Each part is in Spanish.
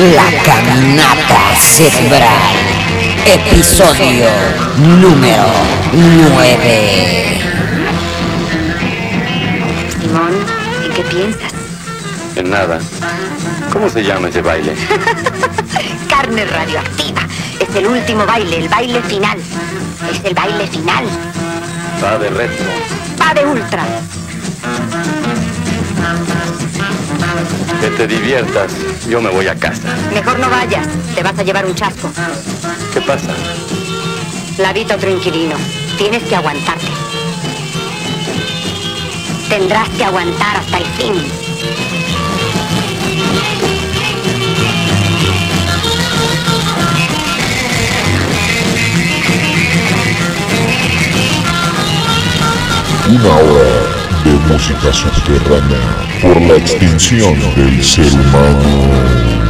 La Caminata Cerebral, episodio número 9. Simón, ¿en qué piensas? En nada. ¿Cómo se llama ese baile? Carne radioactiva. Es el último baile, el baile final. Es el baile final. Va de retro. Va de ultra. Que te diviertas. Yo me voy a casa. Mejor no vayas. Te vas a llevar un chasco. ¿Qué pasa? La habita otro inquilino. Tienes que aguantarte. Tendrás que aguantar hasta el fin. Una hora de música subterránea por la extinción del ser humano.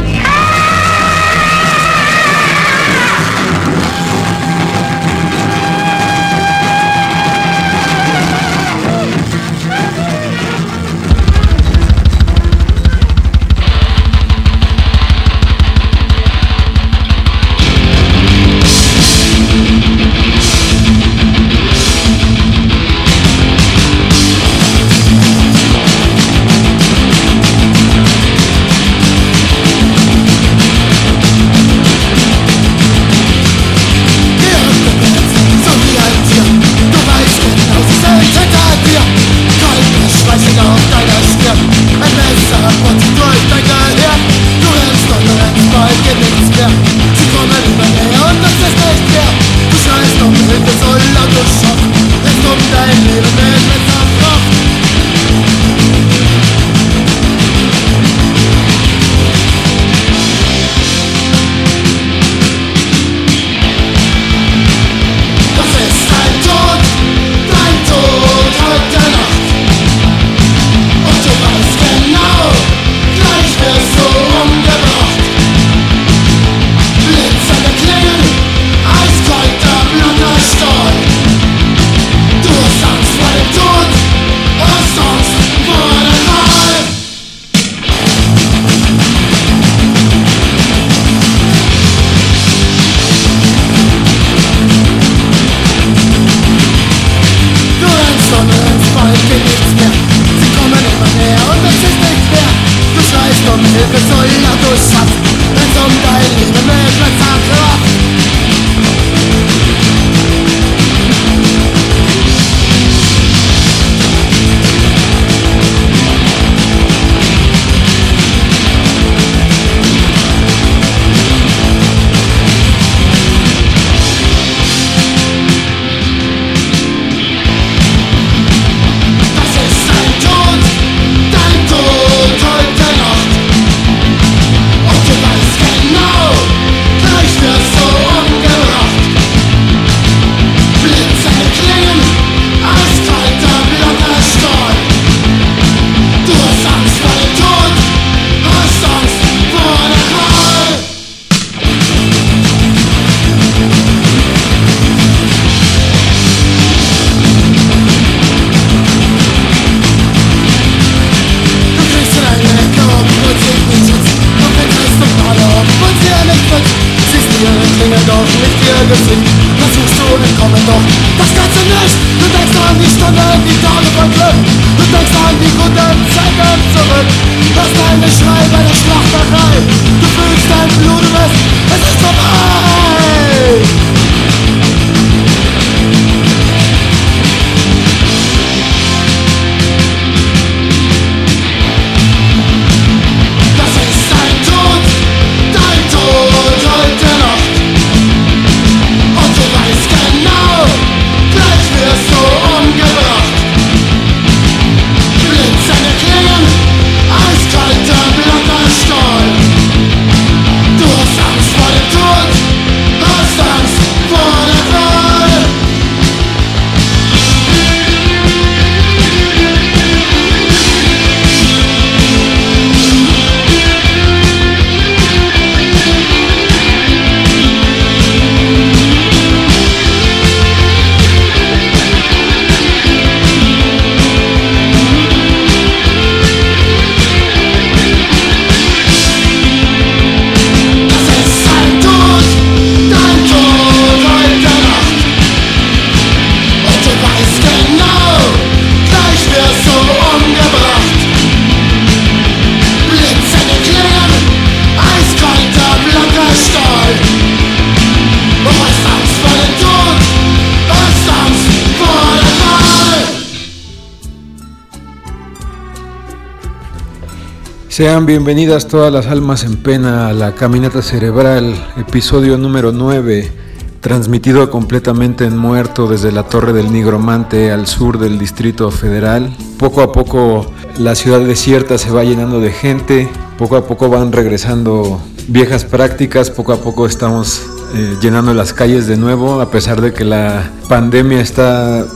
Sean bienvenidas todas las almas en pena a la Caminata Cerebral, episodio número 9, transmitido completamente en muerto desde la Torre del Nigromante al sur del Distrito Federal. Poco a poco la ciudad desierta se va llenando de gente, poco a poco van regresando viejas prácticas, poco a poco estamos eh, llenando las calles de nuevo, a pesar de que la pandemia está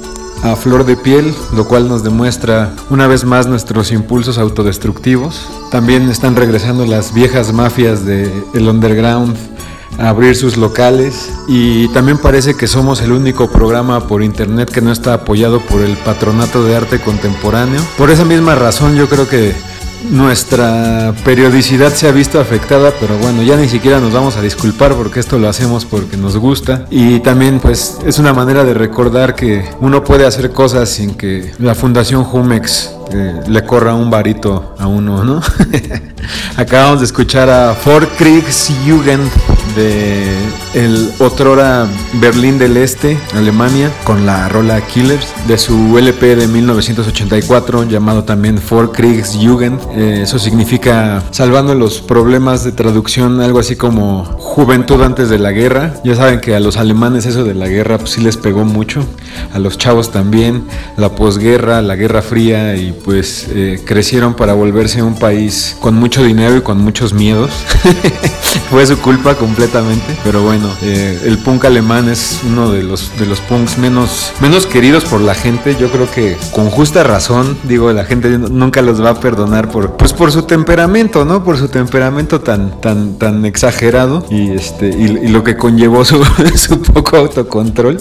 a flor de piel, lo cual nos demuestra una vez más nuestros impulsos autodestructivos. También están regresando las viejas mafias del el underground a abrir sus locales y también parece que somos el único programa por internet que no está apoyado por el Patronato de Arte Contemporáneo. Por esa misma razón yo creo que nuestra periodicidad se ha visto afectada, pero bueno, ya ni siquiera nos vamos a disculpar porque esto lo hacemos porque nos gusta y también pues es una manera de recordar que uno puede hacer cosas sin que la Fundación Jumex eh, le corra un varito a uno, ¿no? Acabamos de escuchar a Fort Jugend de el otrora Berlín del Este, Alemania, con la rola Killers, de su LP de 1984 llamado también Fort Kriegsjugend. Eh, eso significa salvando los problemas de traducción, algo así como juventud antes de la guerra. Ya saben que a los alemanes eso de la guerra pues sí les pegó mucho, a los chavos también, la posguerra, la guerra fría y pues eh, crecieron para volverse un país con mucho dinero y con muchos miedos. Fue su culpa pero bueno, eh, el punk alemán es uno de los, de los punks menos, menos queridos por la gente. Yo creo que con justa razón, digo, la gente nunca los va a perdonar por, pues por su temperamento, ¿no? Por su temperamento tan, tan, tan exagerado y, este, y, lo que conllevó su poco autocontrol.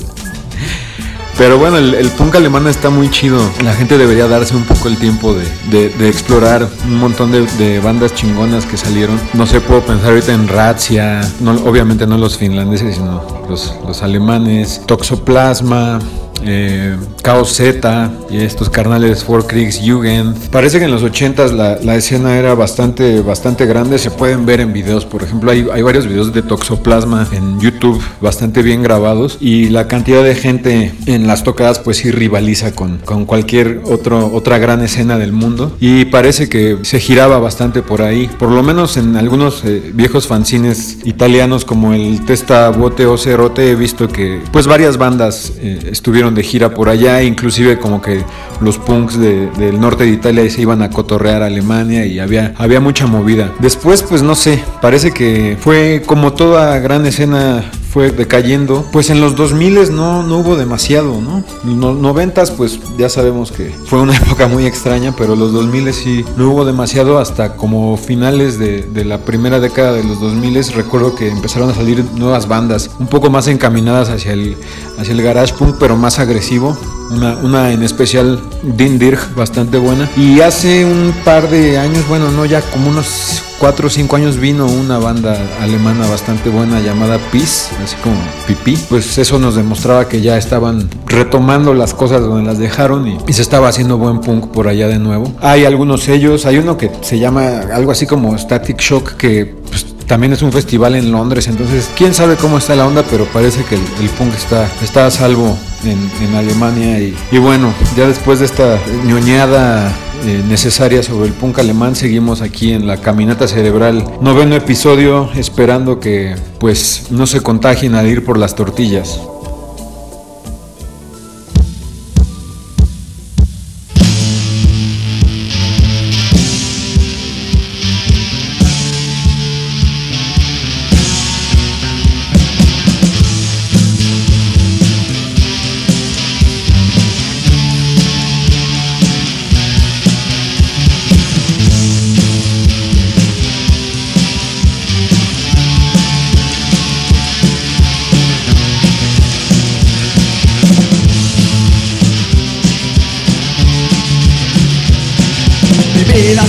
Pero bueno, el, punk alemán está muy chido. La gente debería darse un poco el tiempo de, explorar un montón de, bandas chingonas que salieron. No sé, puedo pensar ahorita en Razzia, obviamente no los finlandeses, sino los, los alemanes, Toxoplasma, eh, Chaos Z y estos carnales For Kriegs Jugend. Parece que en los 80s la, escena era bastante, bastante grande. Se pueden ver en videos, por ejemplo, hay, hay, varios videos de Toxoplasma en YouTube bastante bien grabados y la cantidad de gente en las tocadas pues sí rivaliza con, con cualquier otro, otra gran escena del mundo y parece que se giraba bastante por ahí, por lo menos en algunos eh, viejos fanzines italianos como el Testa Bote o Cerote he visto que pues varias bandas eh, estuvieron de gira por allá, inclusive como que los punks del norte de Italia se iban a cotorrear a Alemania y había, había mucha movida. Después, pues no sé, parece que fue como toda gran escena fue decayendo. Pues en los 2000 no, no hubo demasiado, ¿no? Los 90 pues ya sabemos que fue una época muy extraña, pero los 2000 sí no hubo demasiado hasta como finales de, de la primera década de los 2000 recuerdo que empezaron a salir nuevas bandas, un poco más encaminadas hacia el, hacia el garage punk, pero más agresivo. Una, una, en especial Din Dirk, bastante buena. Y hace un par de años, bueno, no, ya como unos 4 o 5 años vino una banda alemana bastante buena llamada Peace, así como Pipí. Pues eso nos demostraba que ya estaban retomando las cosas donde las dejaron y, se estaba haciendo buen punk por allá de nuevo. Hay algunos sellos, hay uno que se llama algo así como Static Shock que pues, también es un festival en Londres, entonces quién sabe cómo está la onda, pero parece que el, punk está, está a salvo en, Alemania. Y, bueno, ya después de esta ñoñada eh, necesaria sobre el punk alemán. Seguimos aquí en la caminata cerebral, noveno episodio, esperando que pues no se contagien al ir por las tortillas.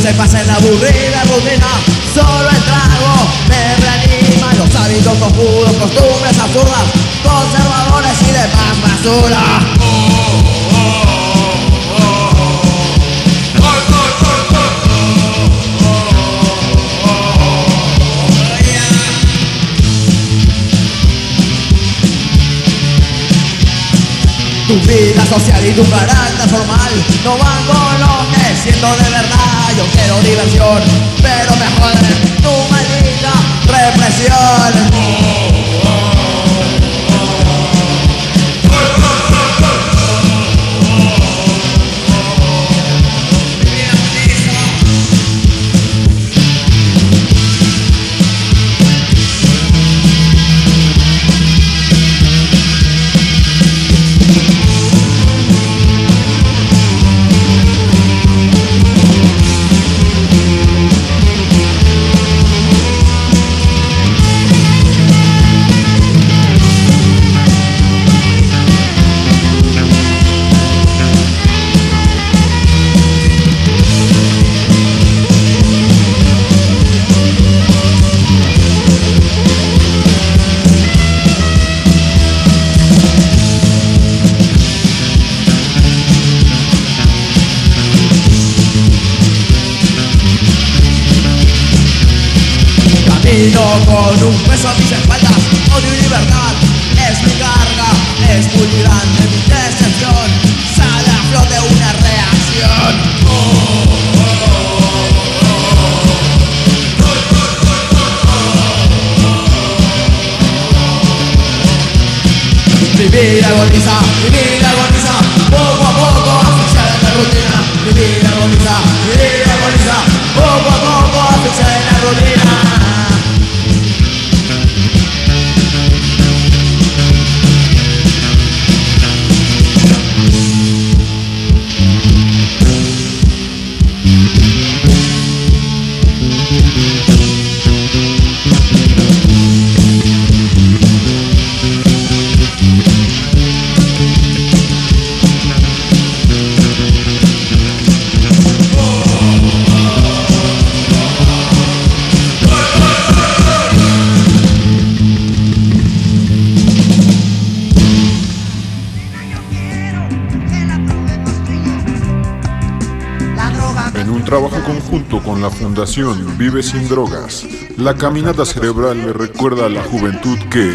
Se pasa en la aburrida rutina. Solo el trago me reanima. Los hábitos oscuros, costumbres absurdas Conservadores y demás basura. Tu Vida social y tu carácter formal no van con lo que siento de verdad. Yo quiero diversión, pero me joden tu maldita represión. Oh. the la Fundación Vive Sin Drogas, la caminata cerebral le recuerda a la juventud que...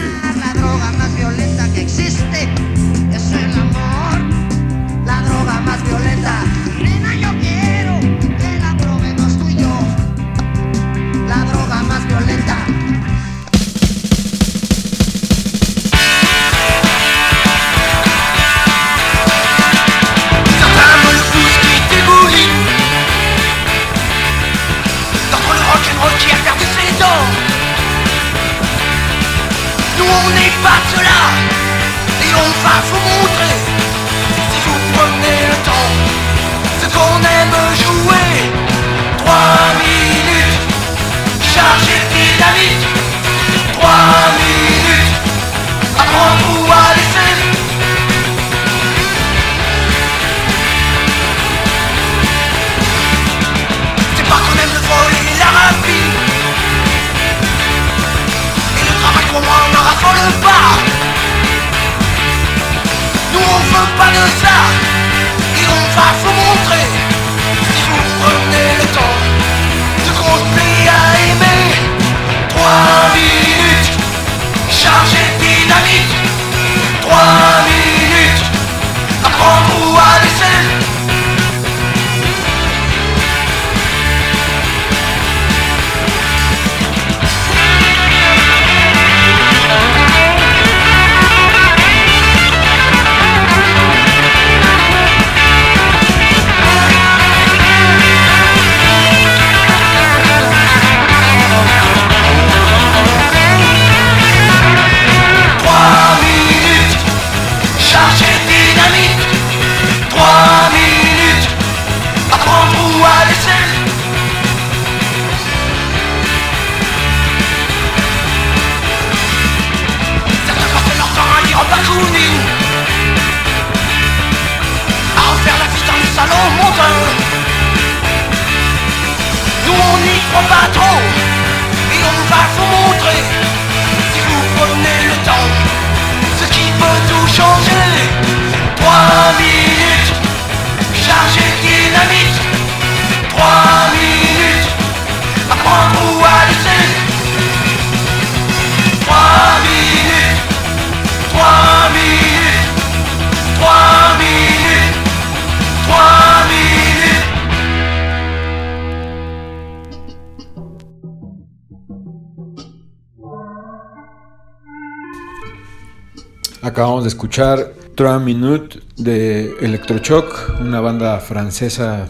escuchar Trois Minutes de Electrochoc, una banda francesa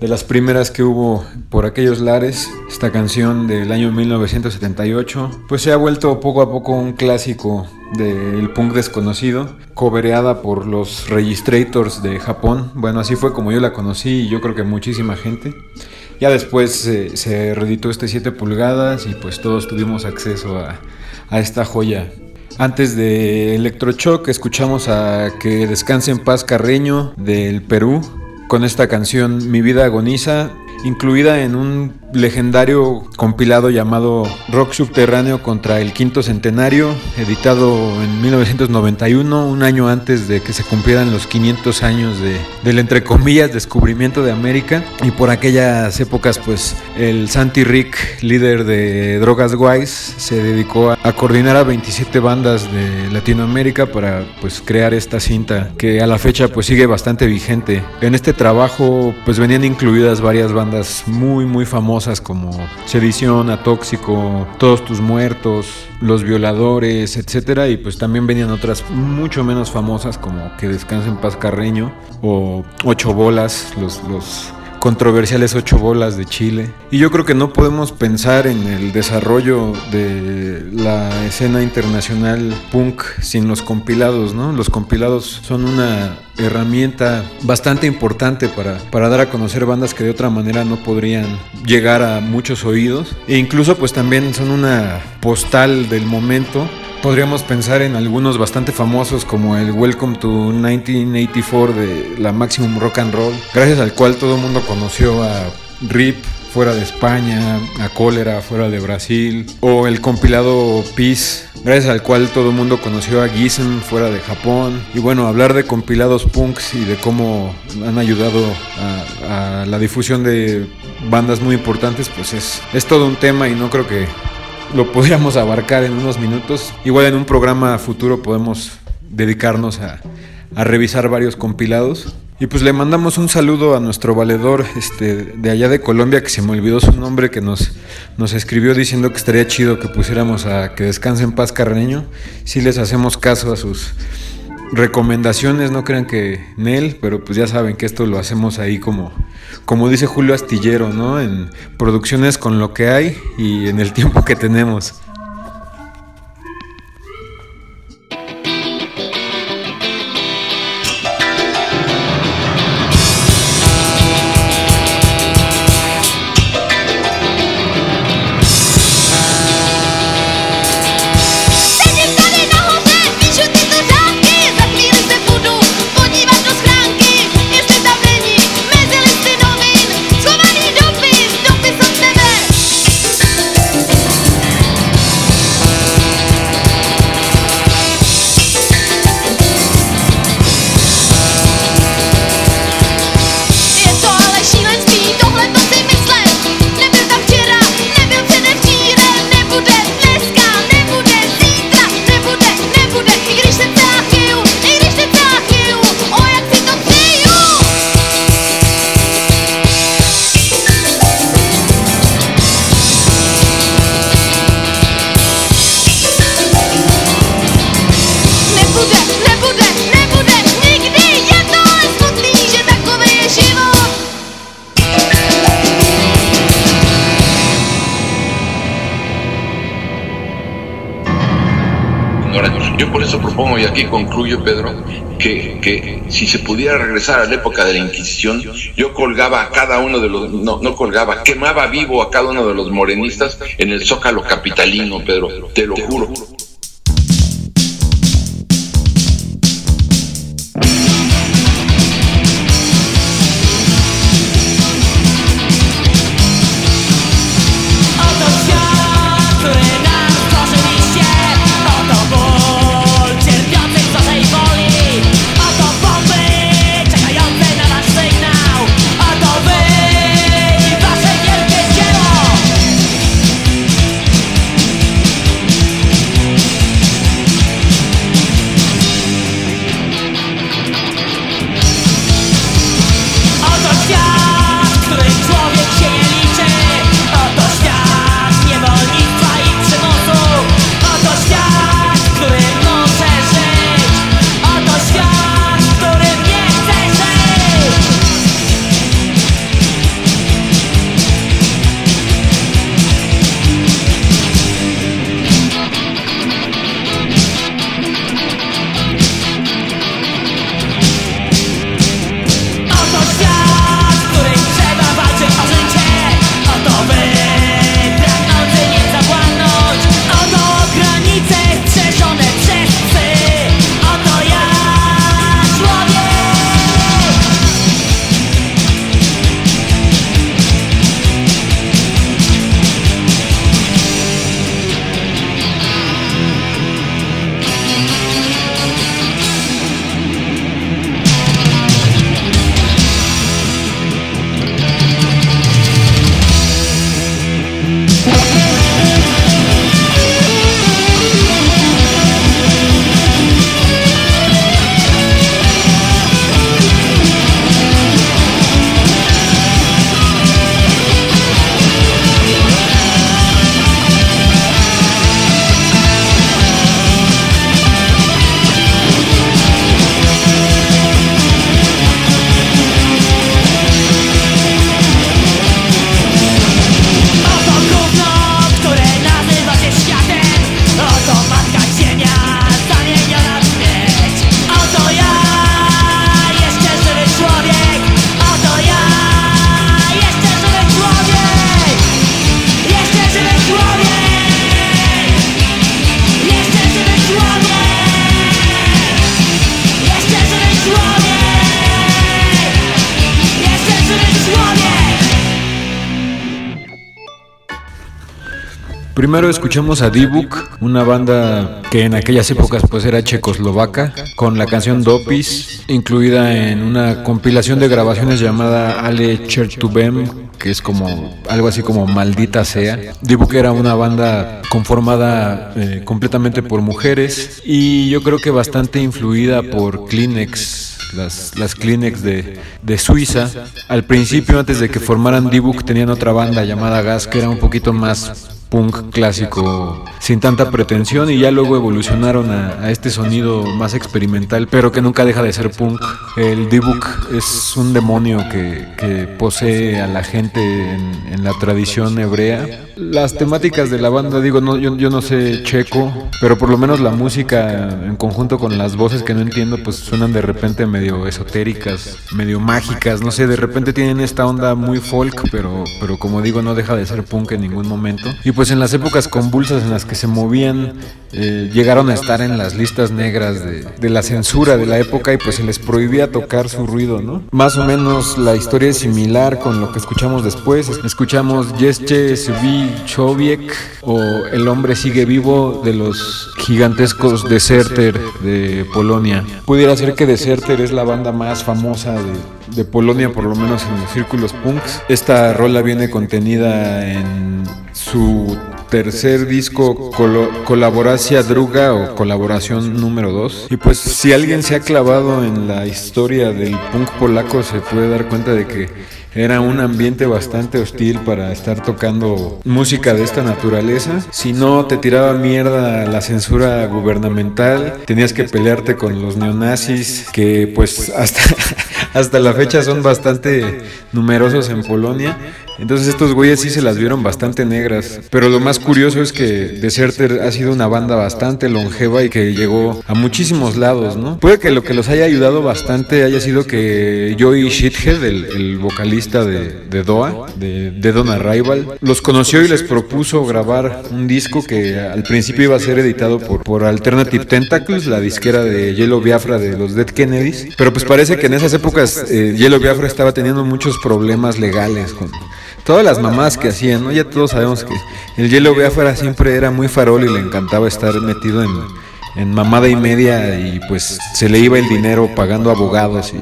de las primeras que hubo por aquellos lares. Esta canción del año 1978, pues se ha vuelto poco a poco un clásico del punk desconocido, cobereada por los Registrators de Japón. Bueno, así fue como yo la conocí y yo creo que muchísima gente. Ya después eh, se reeditó este 7 pulgadas y pues todos tuvimos acceso a, a esta joya. Antes de Electrochoc escuchamos a Que descanse en paz Carreño del Perú con esta canción Mi vida agoniza incluida en un legendario compilado llamado Rock Subterráneo contra el Quinto Centenario, editado en 1991, un año antes de que se cumplieran los 500 años de, del entre comillas descubrimiento de América. Y por aquellas épocas, pues el Santi Rick, líder de Drogas Wise, se dedicó a, a coordinar a 27 bandas de Latinoamérica para pues crear esta cinta que a la fecha pues sigue bastante vigente. En este trabajo pues venían incluidas varias bandas muy muy famosas como Sedición, Atóxico, Todos tus muertos, Los violadores, etcétera, y pues también venían otras mucho menos famosas como Que descanse en paz Carreño o Ocho bolas, los, los controversiales ocho bolas de Chile. Y yo creo que no podemos pensar en el desarrollo de la escena internacional punk sin los compilados, ¿no? Los compilados son una herramienta bastante importante para, para dar a conocer bandas que de otra manera no podrían llegar a muchos oídos. E incluso pues también son una postal del momento Podríamos pensar en algunos bastante famosos como el Welcome to 1984 de la Maximum Rock and Roll, gracias al cual todo el mundo conoció a Rip fuera de España, a Cólera fuera de Brasil, o el compilado Peace, gracias al cual todo el mundo conoció a Gizen fuera de Japón. Y bueno, hablar de compilados punks y de cómo han ayudado a, a la difusión de bandas muy importantes, pues es, es todo un tema y no creo que lo podríamos abarcar en unos minutos. Igual en un programa futuro podemos dedicarnos a, a, revisar varios compilados. Y pues le mandamos un saludo a nuestro valedor este, de allá de Colombia, que se me olvidó su nombre, que nos, nos escribió diciendo que estaría chido que pusiéramos a que descanse en paz Carreño. Si les hacemos caso a sus recomendaciones, no crean que en él, pero pues ya saben que esto lo hacemos ahí como, como dice Julio Astillero, ¿no? En producciones con lo que hay y en el tiempo que tenemos. Que, si se pudiera regresar a la época de la Inquisición, yo colgaba a cada uno de los, no, no colgaba, quemaba vivo a cada uno de los morenistas en el zócalo capitalino, Pedro, te lo juro. Primero escuchamos a D-Book, una banda que en aquellas épocas pues era checoslovaca, con la canción Dopis, incluida en una compilación de grabaciones llamada Ale Chertubem, que es como algo así como maldita sea. D-Book era una banda conformada eh, completamente por mujeres y yo creo que bastante influida por Kleenex las, las Kleenex de, de Suiza. Al principio, antes de que formaran D-Book, tenían otra banda llamada Gas que era un poquito más punk clásico sin tanta pretensión y ya luego evolucionaron a, a este sonido más experimental, pero que nunca deja de ser punk. El D-Book es un demonio que, que posee a la gente en, en la tradición hebrea. Las temáticas de la banda, digo, no, yo, yo no sé checo, pero por lo menos la música en conjunto con las voces que no entiendo, pues suenan de repente medio esotéricas, medio mágicas, no sé, de repente tienen esta onda muy folk, pero, pero como digo, no deja de ser punk en ningún momento. Y pues en las épocas convulsas en las que se movían, eh, llegaron a estar en las listas negras de, la censura de la época y pues se les prohibía tocar su ruido, ¿no? Más o menos la historia es similar con lo que escuchamos después. Escuchamos Jeszcze Subi Chowiek o El hombre sigue vivo de los gigantescos Deserter de Polonia. Pudiera ser que Deserter es la banda más famosa de, de Polonia, por lo menos en los círculos punks. Esta rola viene contenida en su tercer disco Colaboracia Druga o Colaboración número 2. Y pues si alguien se ha clavado en la historia del punk polaco se puede dar cuenta de que era un ambiente bastante hostil para estar tocando música de esta naturaleza. Si no te tiraba mierda la censura gubernamental, tenías que pelearte con los neonazis, que pues hasta, hasta la fecha son bastante numerosos en Polonia. Entonces estos güeyes sí se las vieron bastante negras. Pero lo más curioso es que Deserter ha sido una banda bastante longeva y que llegó a muchísimos lados, ¿no? Puede que lo que los haya ayudado bastante haya sido que Joey Shithead, el, el vocalista de, de Doa, de, Don Arrival, los conoció y les propuso grabar un disco que al principio iba a ser editado por, por Alternative Tentacles, la disquera de Yellow Biafra de los Dead Kennedys. Pero pues parece que en esas épocas eh, Yellow Biafra estaba teniendo muchos problemas legales con todas las mamás que hacían, ¿no? Ya todos sabemos que el Yellow Biafra siempre era muy farol y le encantaba estar metido en, en mamada y media y pues se le iba el dinero pagando abogados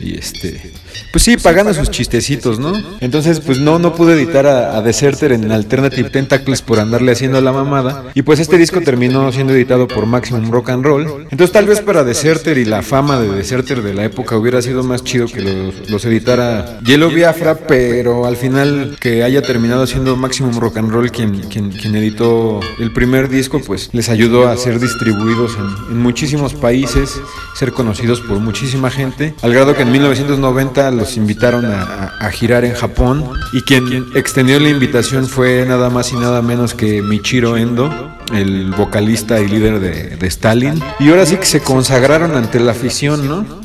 y, y este pues sí, pagando sus chistecitos, ¿no? Entonces, pues no, no pude editar a, a, Deserter en Alternative Tentacles por andarle haciendo la mamada. Y pues este disco terminó siendo editado por Maximum Rock and Roll. Entonces tal vez para Deserter y la fama de Deserter de la época hubiera sido más chido que los, los editara Yellow Biafra, pero al final que haya terminado siendo Maximum Rock and Roll quien, quien, quien editó el primer disco, pues les ayudó a ser distribuidos en, en muchísimos países, ser conocidos por muchísima gente, al grado que en 1990 los invitaron a, a, girar en Japón y quien extendió la invitación fue nada más y nada menos que Michiro Endo, el vocalista y líder de, de Stalin. Y ahora sí que se consagraron ante la afición, ¿no?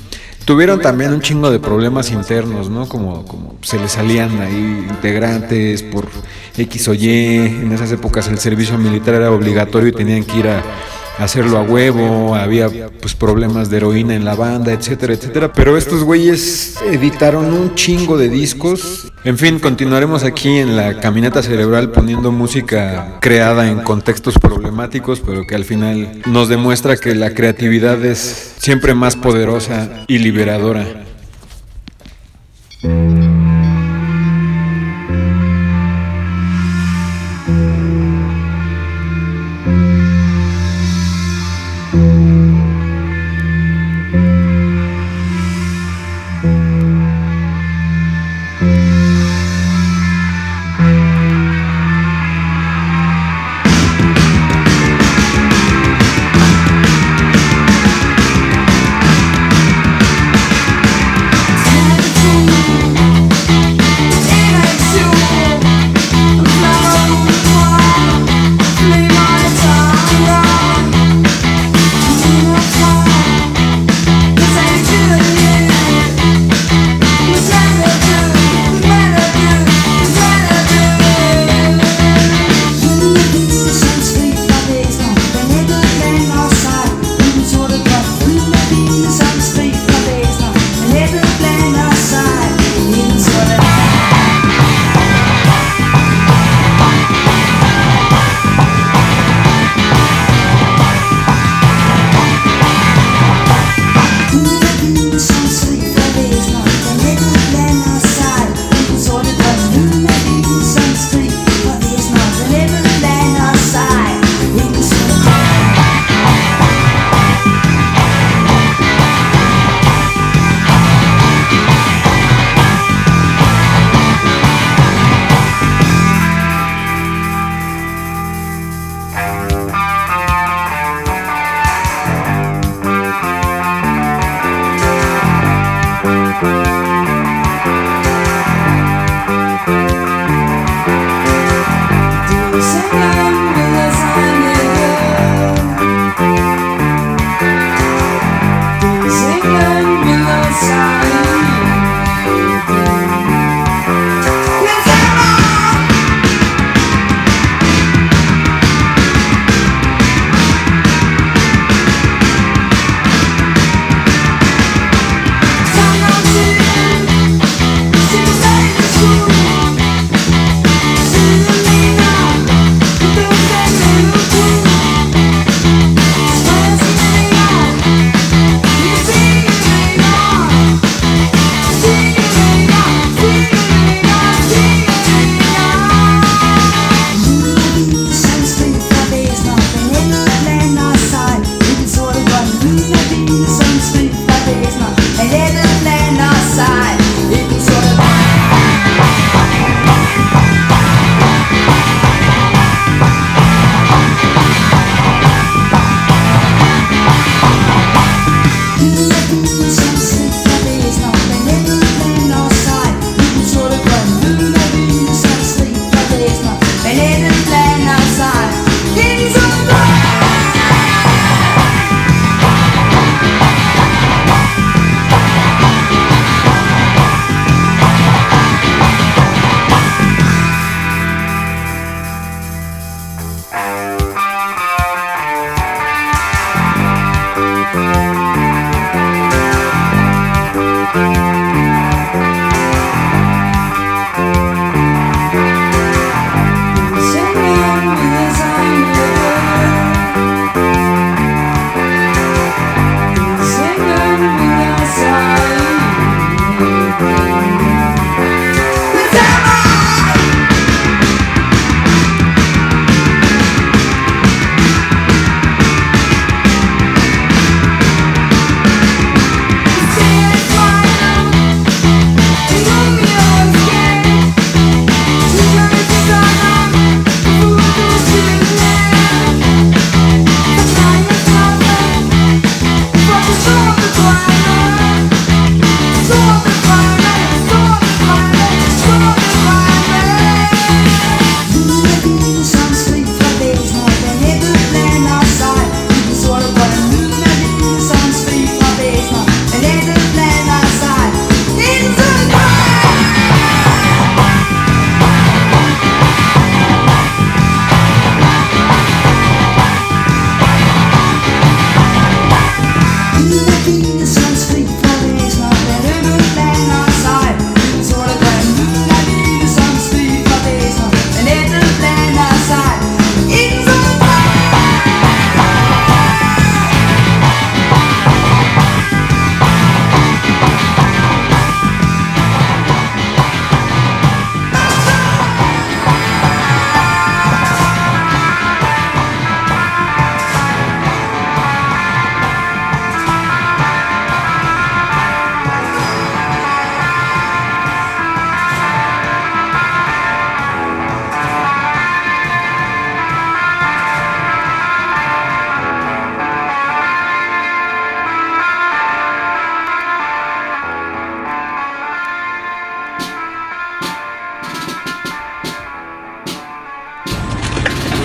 Tuvieron también un chingo de problemas internos, ¿no? Como, como se les salían ahí integrantes por X o Y. En esas épocas el servicio militar era obligatorio y tenían que ir a hacerlo a huevo, había pues problemas de heroína en la banda, etcétera, etcétera. Pero estos güeyes editaron un chingo de discos. En fin, continuaremos aquí en la caminata cerebral poniendo música creada en contextos problemáticos, pero que al final nos demuestra que la creatividad es siempre más poderosa y liberadora.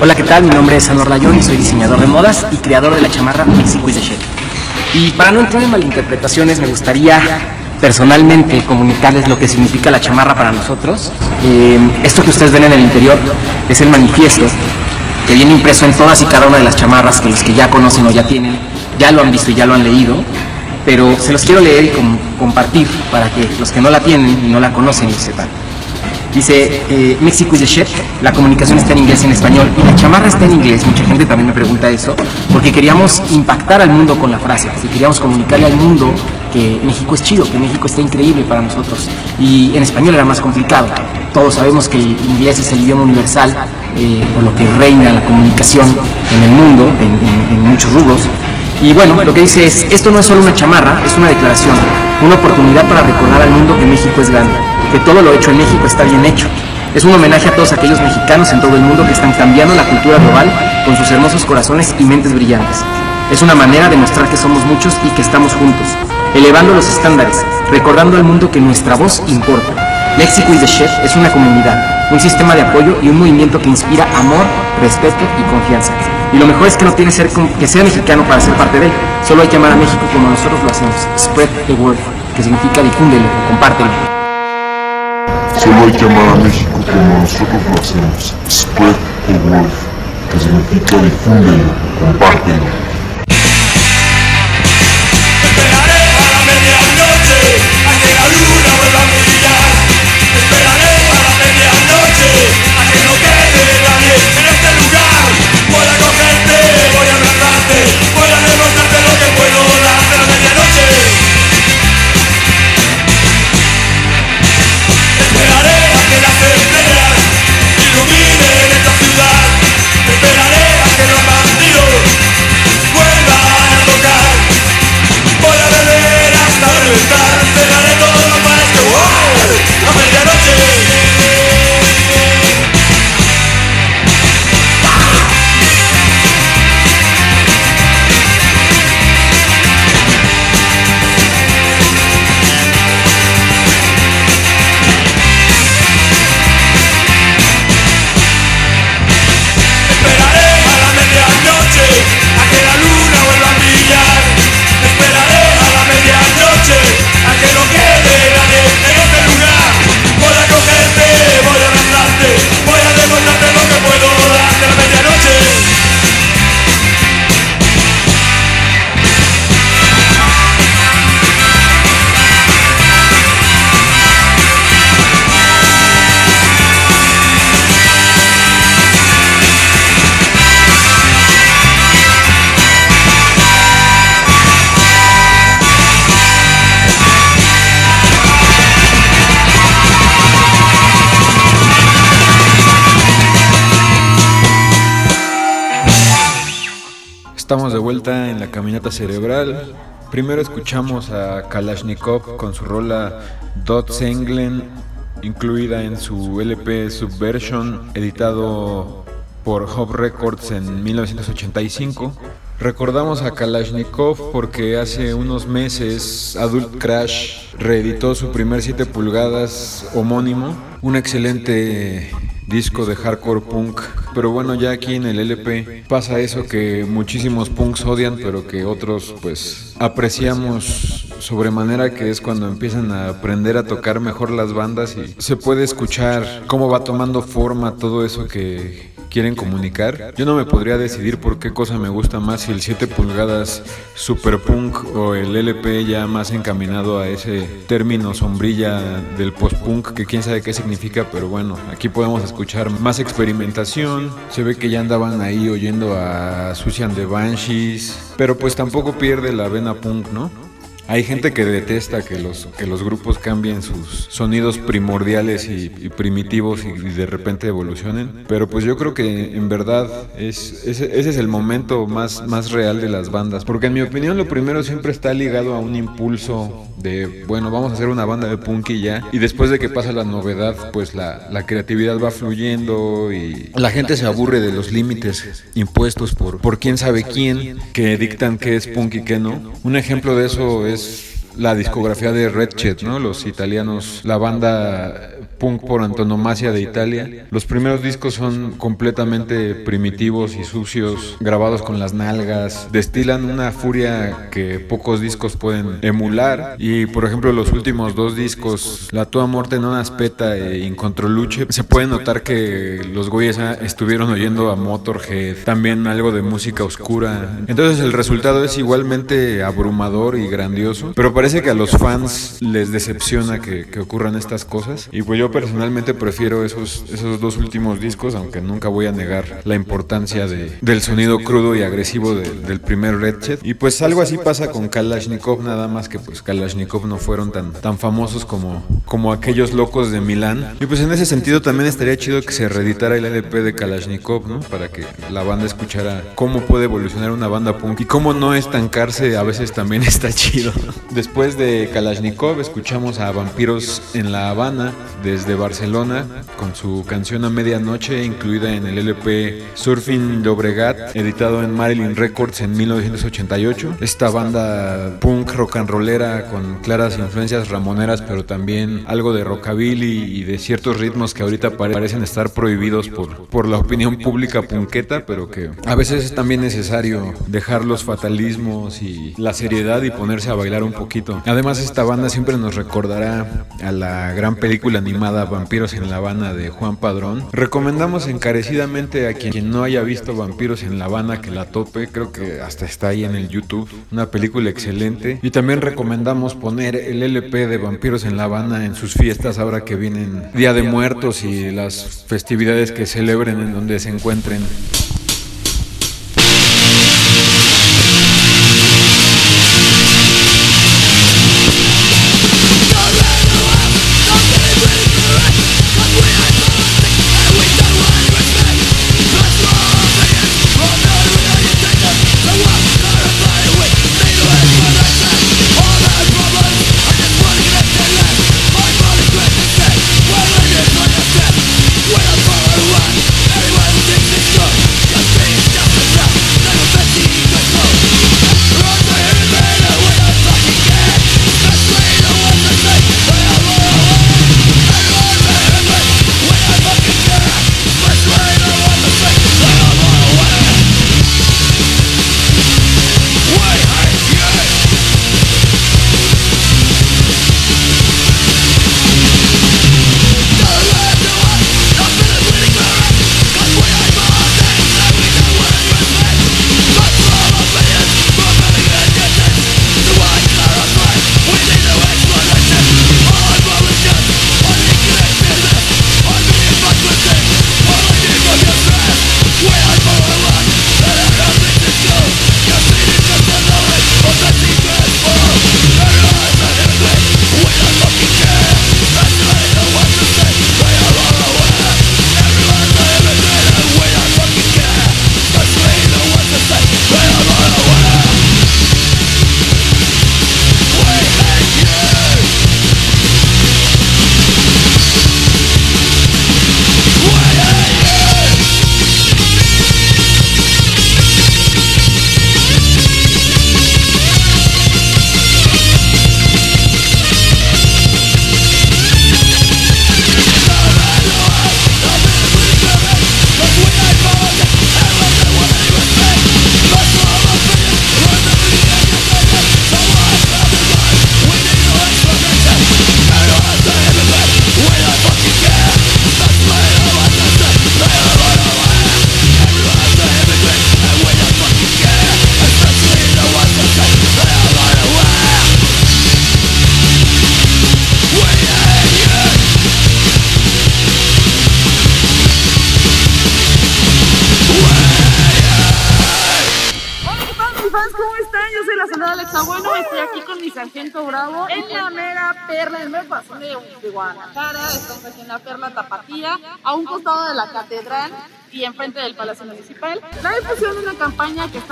Hola, ¿qué tal? Mi nombre es Anor Layón y soy diseñador de modas y creador de la chamarra Mexico is the. Y para no entrar en malinterpretaciones, me gustaría personalmente comunicarles lo que significa la chamarra para nosotros. Eh, esto que ustedes ven en el interior es el manifiesto que viene impreso en todas y cada una de las chamarras que los que ya conocen o ya tienen, ya lo han visto y ya lo han leído, pero se los quiero leer y com- compartir para que los que no la tienen y no la conocen lo sepan. Dice, eh, Mexico is the shit, la comunicación está en inglés y en español, y la chamarra está en inglés, mucha gente también me pregunta eso, porque queríamos impactar al mundo con la frase, y queríamos comunicarle al mundo que México es chido, que México está increíble para nosotros, y en español era más complicado. Todos sabemos que el inglés es el idioma universal, eh, por lo que reina la comunicación en el mundo, en, en- en muchos rubros, y bueno, lo que dice es, esto no es solo una chamarra, es una declaración, una oportunidad para recordar al mundo que México es grande, que todo lo hecho en México está bien hecho. Es un homenaje a todos aquellos mexicanos en todo el mundo que están cambiando la cultura global con sus hermosos corazones y mentes brillantes. Es una manera de mostrar que somos muchos y que estamos juntos, elevando los estándares, recordando al mundo que nuestra voz importa. Mexico is the Shit es una comunidad, un sistema de apoyo y un movimiento que inspira amor, respeto y confianza. Y lo mejor es que no tiene ser que ser mexicano para ser parte de él. Solo hay que amar a México como nosotros lo hacemos. Spread the word, que significa difúndelo, compártelo. Solo hay que amar a México como nosotros lo hacemos. Spread the word, que significa difúndelo, compártelo. Primero escuchamos a Kalashnikov con su rola Dot Senglen, incluida en su LP Subversion, editado por Hop Records en 1985. Recordamos a Kalashnikov porque hace unos meses Adult Crash reeditó su primer 7 pulgadas homónimo, un excelente disco de hardcore punk. Pero bueno, ya aquí en el LP pasa eso que muchísimos punks odian, pero que otros pues apreciamos sobremanera, que es cuando empiezan a aprender a tocar mejor las bandas y se puede escuchar cómo va tomando forma todo eso que quieren comunicar. Yo no me podría decidir por qué cosa me gusta más, si el 7 pulgadas super punk o el LP ya más encaminado a ese término sombrilla del post-punk que quién sabe qué significa, pero bueno, aquí podemos escuchar más experimentación. Se ve que ya andaban ahí oyendo a Susan de Banshees, pero pues tampoco pierde la vena punk, ¿no? Hay gente que detesta que los, que los grupos cambien sus sonidos primordiales y, y primitivos y, y de repente evolucionen, pero pues yo creo que en verdad es, ese, ese es el momento más, más real de las bandas, porque en mi opinión lo primero siempre está ligado a un impulso de, bueno, vamos a hacer una banda de punk y ya, y después de que pasa la novedad, pues la, la creatividad va fluyendo y la gente se aburre de los límites impuestos por, por quién sabe quién que dictan qué es punk y qué no. Un ejemplo de eso es la discografía de Red Chet, ¿no? Los italianos, la banda punk por antonomasia de Italia. Los primeros discos son completamente primitivos y sucios, grabados con las nalgas, destilan una furia que pocos discos pueden emular y por ejemplo los últimos dos discos, La tua muerte non aspetta e Incontroluce, se puede notar que los güeyes estuvieron oyendo a Motorhead, también algo de música oscura. Entonces el resultado es igualmente abrumador y grandioso, pero parece que a los fans les decepciona que, que ocurran estas cosas y pues yo personalmente prefiero esos, esos dos últimos discos, aunque nunca voy a negar la importancia de, del sonido crudo y agresivo de- del primer Red. Y pues algo así pasa con Kalashnikov, nada más que pues Kalashnikov no fueron tan, tan famosos como, como aquellos locos de Milán. Y pues en ese sentido también estaría chido que se reeditara el LP de Kalashnikov, ¿no? Para que la banda escuchara cómo puede evolucionar una banda punk y cómo no estancarse a veces también está chido. Después de Kalashnikov escuchamos a Vampiros en La Habana desde Barcelona con su canción a medianoche incluida en el LP Surfing Llobregat editado en Marilyn Records en 1988. Esta banda punk rock and rollera con claras influencias ramoneras pero también algo de rockabilly y de ciertos ritmos que ahorita pare- parecen estar prohibidos por, por la opinión pública punketa pero que a veces es también necesario dejar los fatalismos y la seriedad y ponerse a bailar un poquito. Además esta banda siempre nos recordará a la gran película animada Vampiros en La Habana de Juan Padrón. Recomendamos encarecidamente a quien no haya visto Vampiros en La Habana que la tope, creo que hasta está ahí en el YouTube, una película excelente. Y también recomendamos poner el LP de Vampiros en La Habana en sus fiestas ahora que vienen Día de Muertos y las festividades que celebren en donde se encuentren.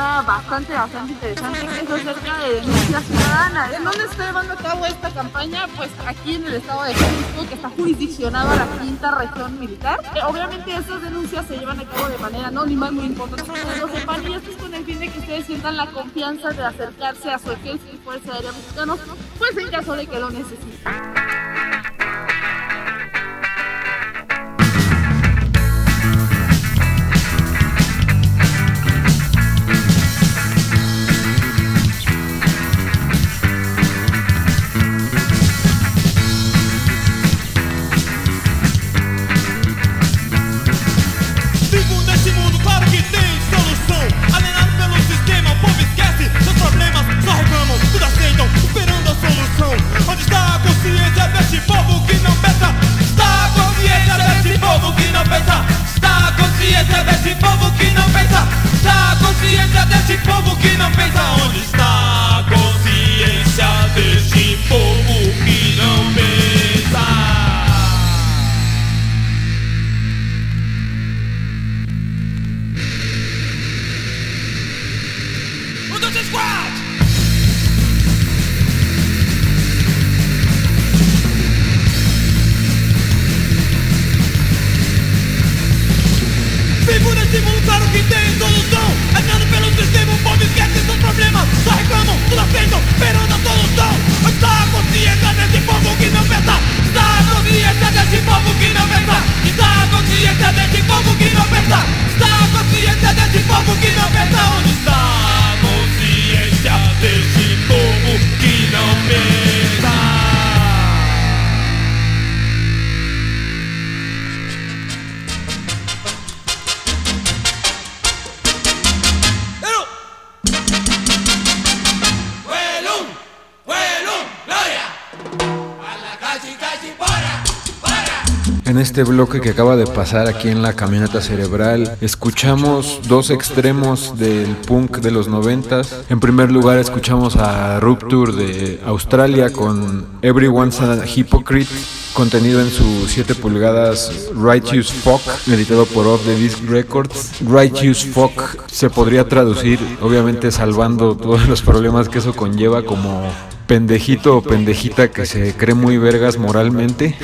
Bastante, bastante interesante, es acerca de denuncia ciudadana. ¿En dónde está llevando a cabo esta campaña? Pues aquí en el estado de Jalisco, que está jurisdiccionado a la quinta región militar. Eh, obviamente estas denuncias se llevan a cabo de manera anónima, es muy importante que ustedes sepan, y esto es con el fin de que ustedes sientan la confianza de acercarse a su ejército y fuerza aérea mexicanos, pues en caso de que lo necesiten. Este bloque que acaba de pasar aquí en la camioneta cerebral, escuchamos dos extremos del punk de los noventas. En primer lugar, escuchamos a Rupture de Australia con Everyone's a Hypocrite, contenido en su 7 pulgadas Righteous Fuck, editado por Off the Disc Records. Righteous Fuck se podría traducir, obviamente salvando todos los problemas que eso conlleva, como pendejito o pendejita que se cree muy vergas moralmente.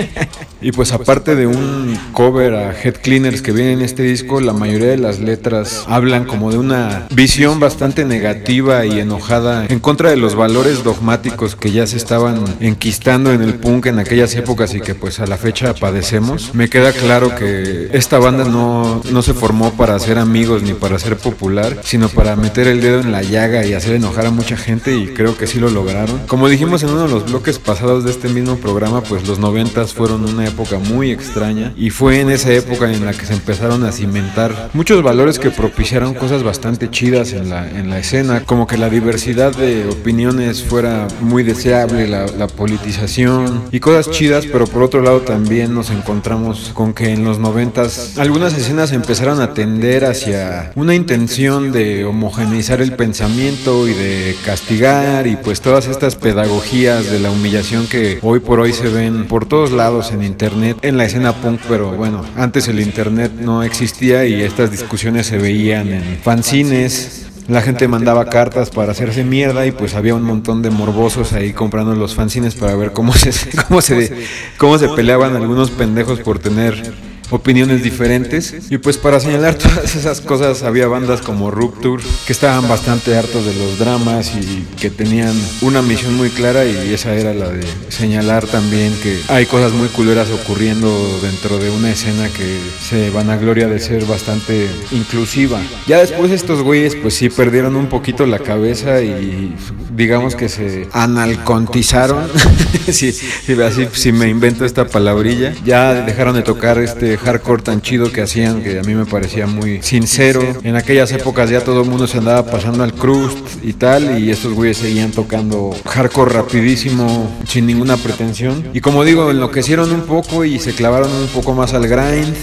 y pues aparte de un cover a Head Cleaners que viene en este disco, la mayoría de las letras hablan como de una visión bastante negativa y enojada en contra de los valores dogmáticos que ya se estaban enquistando en el punk en aquellas épocas y que pues a la fecha padecemos. Me queda claro que esta banda no, no se formó para ser amigos ni para ser popular, sino para meter el dedo en la llaga y hacer enojar a mucha gente y creo que sí lo lograron. Como dijimos en uno de los bloques pasados de este mismo programa, pues los noventas fueron una época muy extraña y fue en esa época en la que se empezaron a cimentar muchos valores que propiciaron cosas bastante chidas en la, en la escena, como que la diversidad de opiniones fuera muy deseable, la, la politización y cosas chidas, pero por otro lado también nos encontramos con que en los noventas algunas escenas empezaron a tender hacia una intención de homogeneizar el pensamiento y de castigar y pues todas estas pedagogías de la humillación que hoy por hoy se ven por todos lados en internet, en la escena punk, pero bueno, antes el internet no existía y estas discusiones se veían en fanzines. La gente mandaba cartas para hacerse mierda y pues había un montón de morbosos ahí comprando los fanzines para ver cómo se cómo se cómo se peleaban algunos pendejos por tener opiniones diferentes. Y pues para señalar todas esas cosas había bandas como Rupture que estaban bastante hartos de los dramas y que tenían una misión muy clara y esa era la de señalar también que hay cosas muy culeras ocurriendo dentro de una escena que se van a gloria de ser bastante inclusiva. Ya después estos güeyes pues sí perdieron un poquito la cabeza y digamos que se analcontizaron, si, si, así, si me invento esta palabrilla, ya dejaron de tocar este hardcore tan chido que hacían, que a mí me parecía muy sincero. En aquellas épocas ya todo el mundo se andaba pasando al crust y tal, y estos güeyes seguían tocando hardcore rapidísimo, sin ninguna pretensión. Y como digo, enloquecieron un poco y se clavaron un poco más al grind,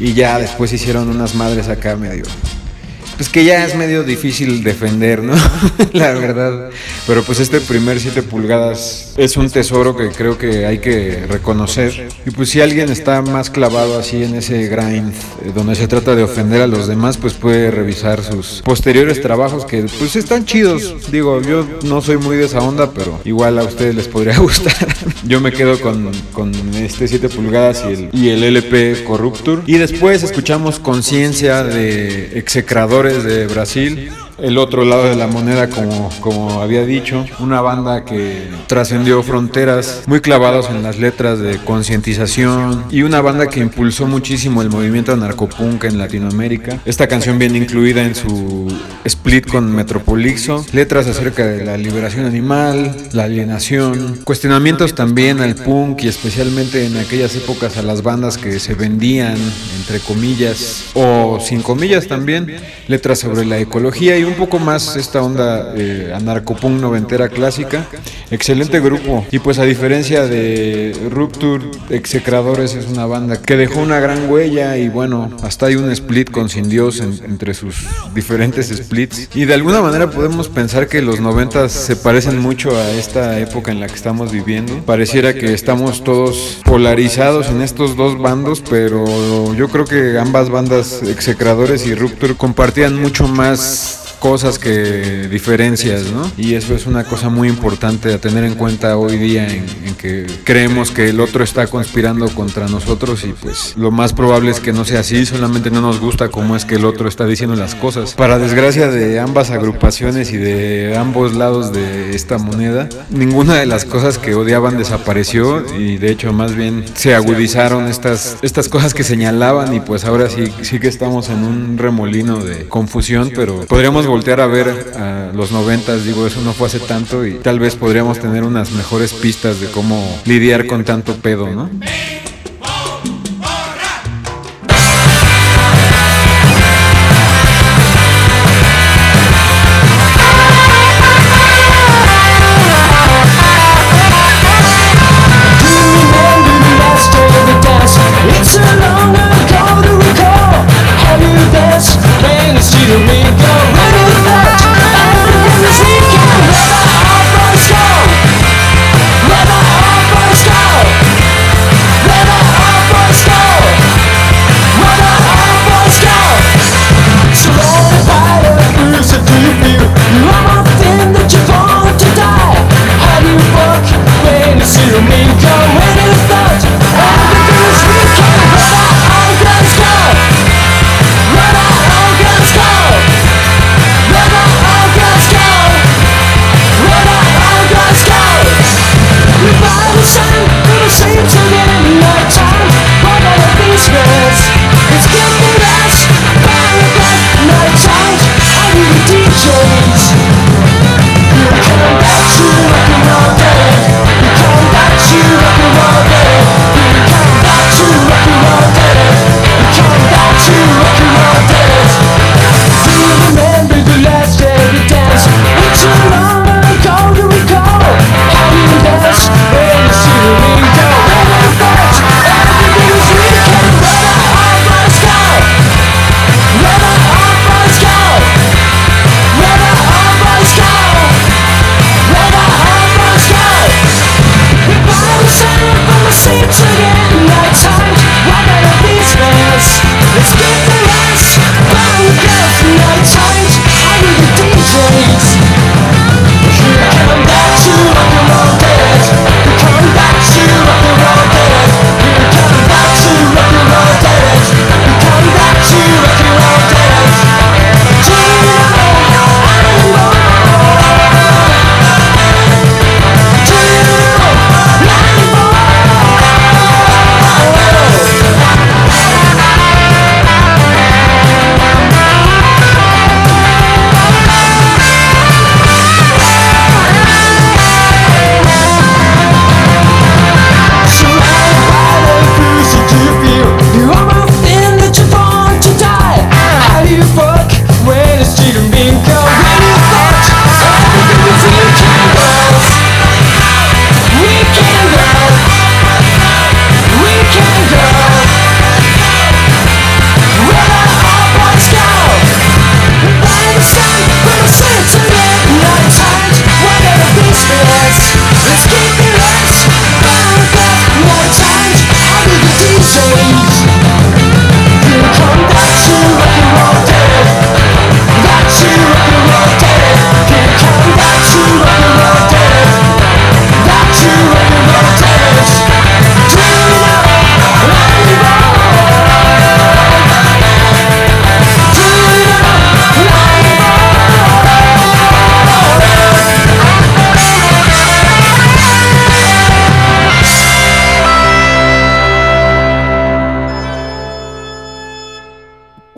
y ya después hicieron unas madres acá medio pues que ya es medio difícil defender, ¿no? la verdad. Pero pues este primer 7 pulgadas es un tesoro que creo que hay que reconocer. Y pues si alguien está más clavado así en ese grind, eh, donde se trata de ofender a los demás, pues puede revisar sus posteriores trabajos que pues están chidos. Digo, yo no soy muy de esa onda, pero igual a ustedes les podría gustar. yo me quedo con, con este 7 pulgadas y el, y el LP Corruptur. Y después escuchamos Conciencia de Execradores de Brasil. El otro lado de la moneda, como, como había dicho, una banda que trascendió fronteras, muy clavados en las letras de concientización y una banda que impulsó muchísimo el movimiento narcopunk en Latinoamérica. Esta canción viene incluida en su split con Metropolixo, letras acerca de la liberación animal, la alienación, cuestionamientos también al punk y especialmente en aquellas épocas a las bandas que se vendían, entre comillas, o sin comillas también, letras sobre la ecología y un poco más esta onda eh, anarcopunk noventera clásica. Excelente grupo. Y pues a diferencia de Rupture, Execradores es una banda que dejó una gran huella y bueno, hasta hay un split con Sin Dios en- entre sus diferentes splits. Y de alguna manera podemos pensar que los noventas se parecen mucho a esta época en la que estamos viviendo. Pareciera que estamos todos polarizados en estos dos bandos, pero yo creo que ambas bandas, Execradores y Rupture, compartían mucho más cosas que diferencias, ¿no? Y eso es una cosa muy importante a tener en cuenta hoy día en, en que creemos que el otro está conspirando contra nosotros y pues lo más probable es que no sea así, solamente no nos gusta cómo es que el otro está diciendo las cosas. Para desgracia de ambas agrupaciones y de ambos lados de esta moneda, ninguna de las cosas que odiaban desapareció y de hecho más bien se agudizaron estas, estas cosas que señalaban y pues ahora sí, sí que estamos en un remolino de confusión, pero podríamos voltear a ver a los noventas, digo, eso no fue hace tanto y tal vez podríamos tener unas mejores pistas de cómo lidiar con tanto pedo, ¿no?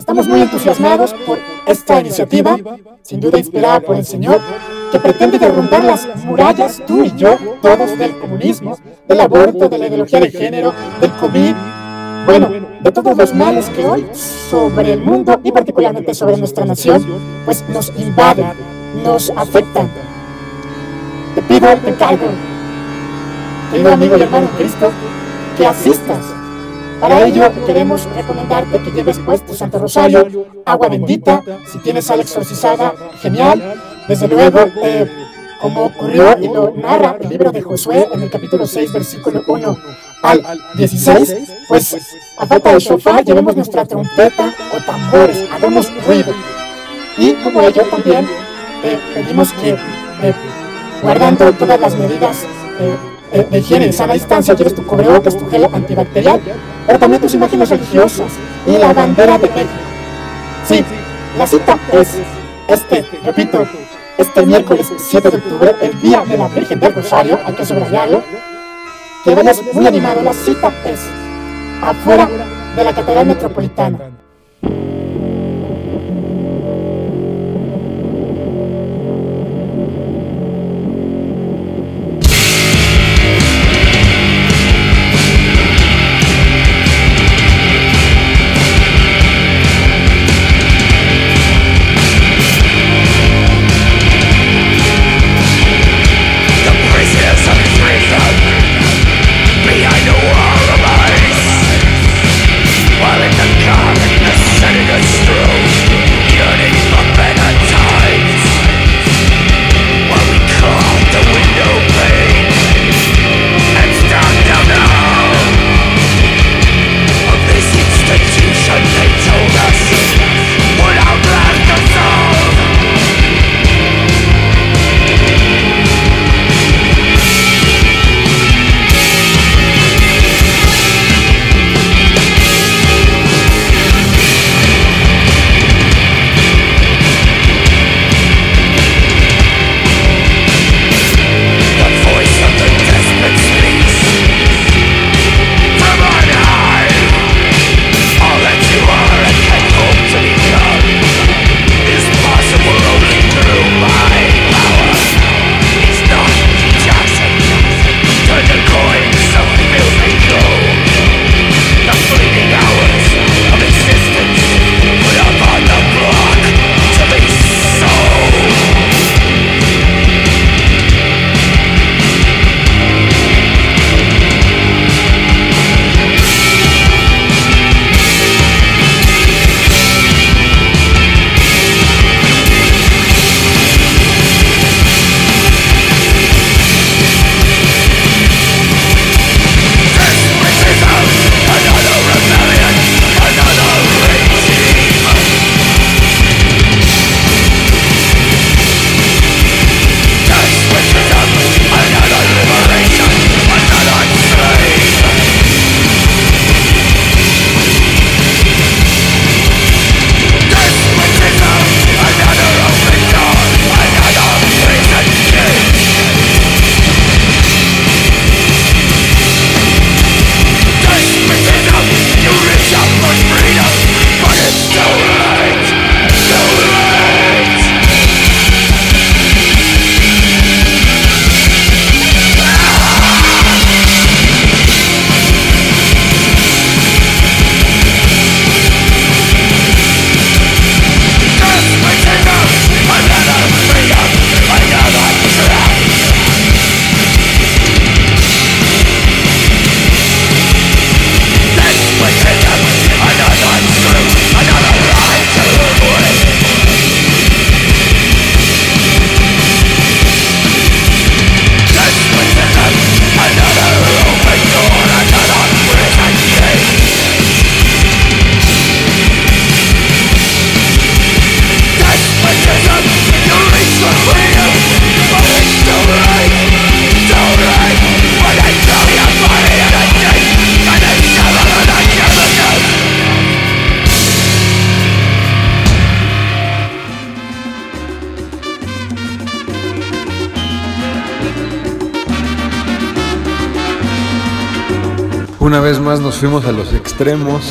Estamos muy entusiasmados por esta iniciativa, sin duda inspirada por el Señor, que pretende derrumbar las murallas, tú y yo, todos del comunismo, del aborto, de la ideología de género, del COVID, bueno, de todos los males que hoy sobre el mundo y particularmente sobre nuestra nación, pues nos invaden, nos afectan. Te pido, te encargo, querido amigo y hermano Cristo, que asistas para ello queremos recomendarte que lleves pues tu Santo Rosario, agua bendita, si tienes sal exorcizada, genial. Desde luego, eh, como ocurrió y lo narra el libro de Josué en el capítulo 6, versículo 1 al 16, pues a falta de shofar llevemos nuestra trompeta o tambores, hagamos ruido. Y como ello también eh, pedimos que, eh, guardando todas las medidas eh, de higiene y sana distancia, lleves tu cubrebocas, tu gel antibacterial, pero también tus imágenes religiosas y la bandera de México. Sí, la cita es este, repito, este miércoles 7 de octubre, el día de la Virgen del Rosario, hay que subrayarlo, que vayas muy animado. La cita es afuera de la Catedral Metropolitana. Una vez más nos fuimos a los extremos.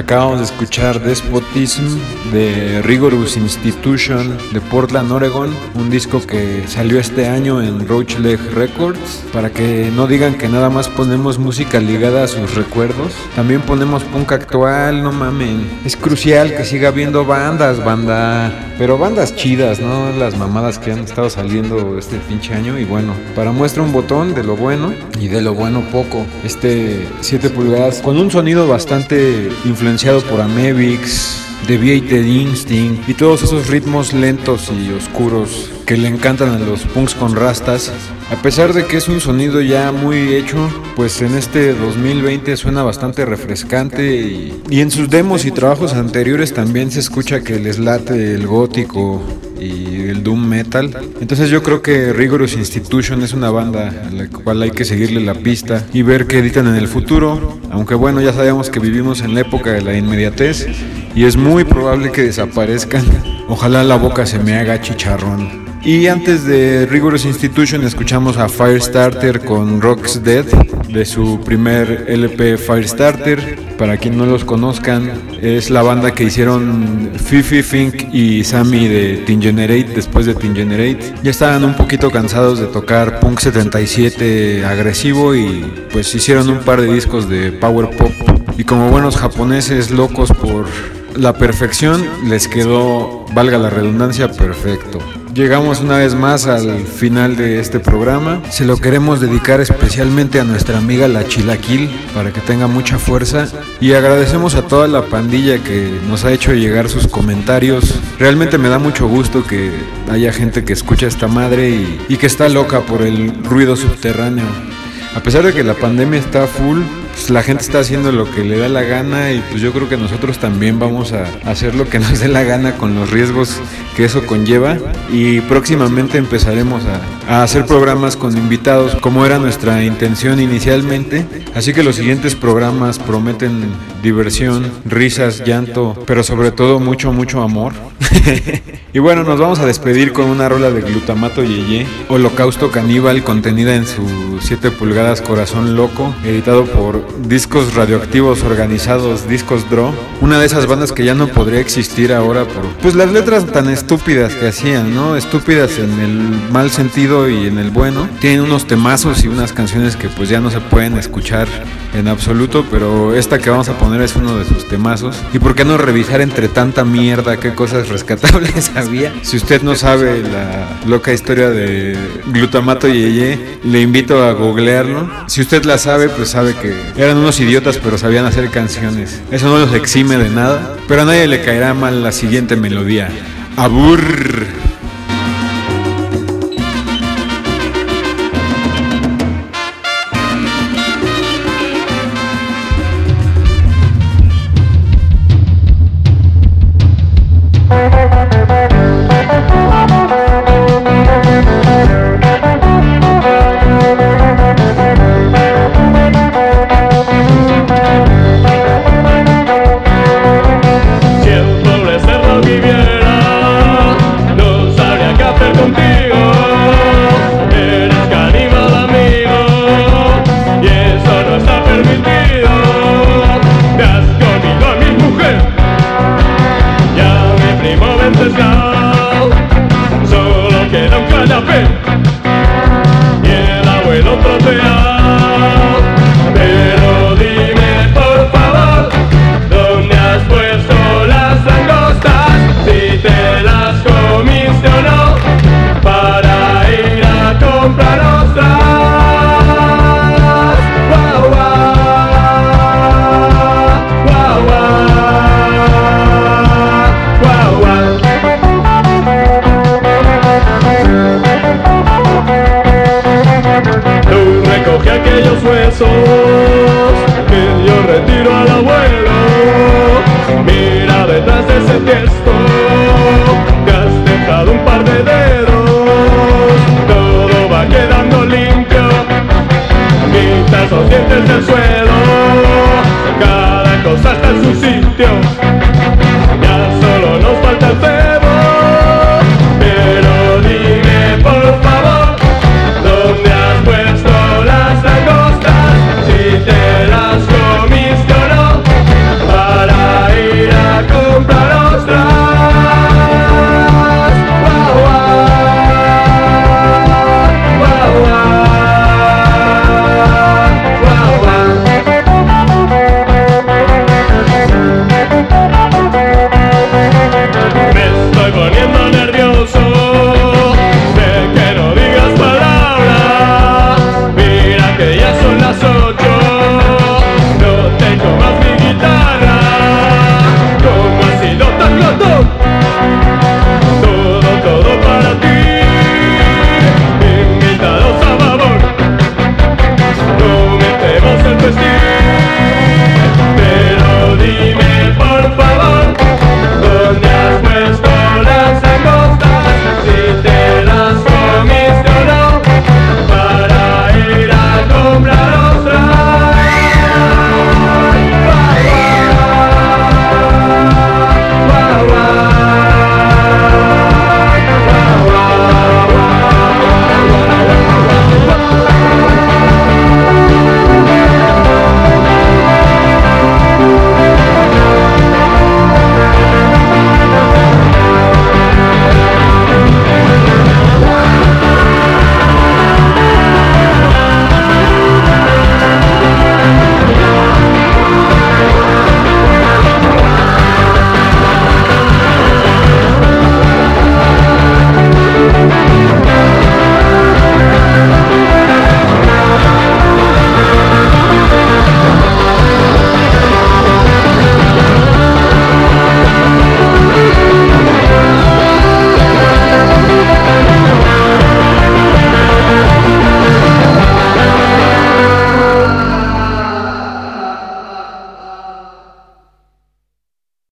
Acabamos de escuchar Despotism de Rigorous Institution de Portland, Oregon, un disco que salió este año en Roach Leg Records, para que no digan que nada más ponemos música ligada a sus recuerdos. También ponemos punk actual, no mamen. Es crucial que siga habiendo bandas, banda, pero bandas chidas, no las mamadas que han estado saliendo este pinche año y bueno, para muestra un botón de lo bueno y de lo bueno poco. Este 7 pulgadas con un sonido bastante influenciado por Amebix, Deviated Instinct y todos esos ritmos lentos y oscuros que le encantan a los punks con rastas. A pesar de que es un sonido ya muy hecho, pues en este 2020 suena bastante refrescante y, y en sus demos y trabajos anteriores también se escucha que les late el gótico y el doom metal. Entonces yo creo que Rigorous Institution es una banda a la cual hay que seguirle la pista y ver qué editan en el futuro. Aunque bueno, ya sabemos que vivimos en la época de la inmediatez y es muy probable que desaparezcan. Ojalá la boca se me haga chicharrón. Y antes de Rigorous Institution escuchamos a Firestarter con Rock's Dead de su primer LP Firestarter. Para quien no los conozcan, es la banda que hicieron Fifi, Fink y Sammy de Teen Generate después de Teen Generate. Ya estaban un poquito cansados de tocar punk 77 agresivo y pues hicieron un par de discos de power pop. Y como buenos japoneses locos por la perfección, les quedó, valga la redundancia, perfecto. Llegamos una vez más al final de este programa. Se lo queremos dedicar especialmente a nuestra amiga la Chilaquil para que tenga mucha fuerza. Y agradecemos a toda la pandilla que nos ha hecho llegar sus comentarios. Realmente me da mucho gusto que haya gente que escucha esta madre y, y que está loca por el ruido subterráneo. A pesar de que la pandemia está full, pues la gente está haciendo lo que le da la gana y pues yo creo que nosotros también vamos a hacer lo que nos dé la gana con los riesgos que eso conlleva y próximamente empezaremos a, a hacer programas con invitados como era nuestra intención inicialmente. Así que los siguientes programas prometen diversión, risas, llanto, pero sobre todo mucho, mucho amor. y bueno, nos vamos a despedir con una rola de glutamato yeye, Holocausto Caníbal, contenida en su 7 pulgadas Corazón Loco, editado por Discos Radioactivos Organizados, Discos Draw. Una de esas bandas que ya no podría existir ahora por pues las letras tan estúpidas que hacían, ¿no? Estúpidas en el mal sentido y en el bueno. Tienen unos temazos y unas canciones que pues ya no se pueden escuchar en absoluto, pero esta que vamos a poner es uno de sus temazos. ¿Y por qué no revisar entre tanta mierda qué cosas rescatables había? Si usted no sabe la loca historia de glutamato yeye, le invito a googlearlo. Si usted la sabe, pues sabe que eran unos idiotas, pero sabían hacer canciones. Eso no los exime de nada, pero a nadie le caerá mal la siguiente melodía. Abur.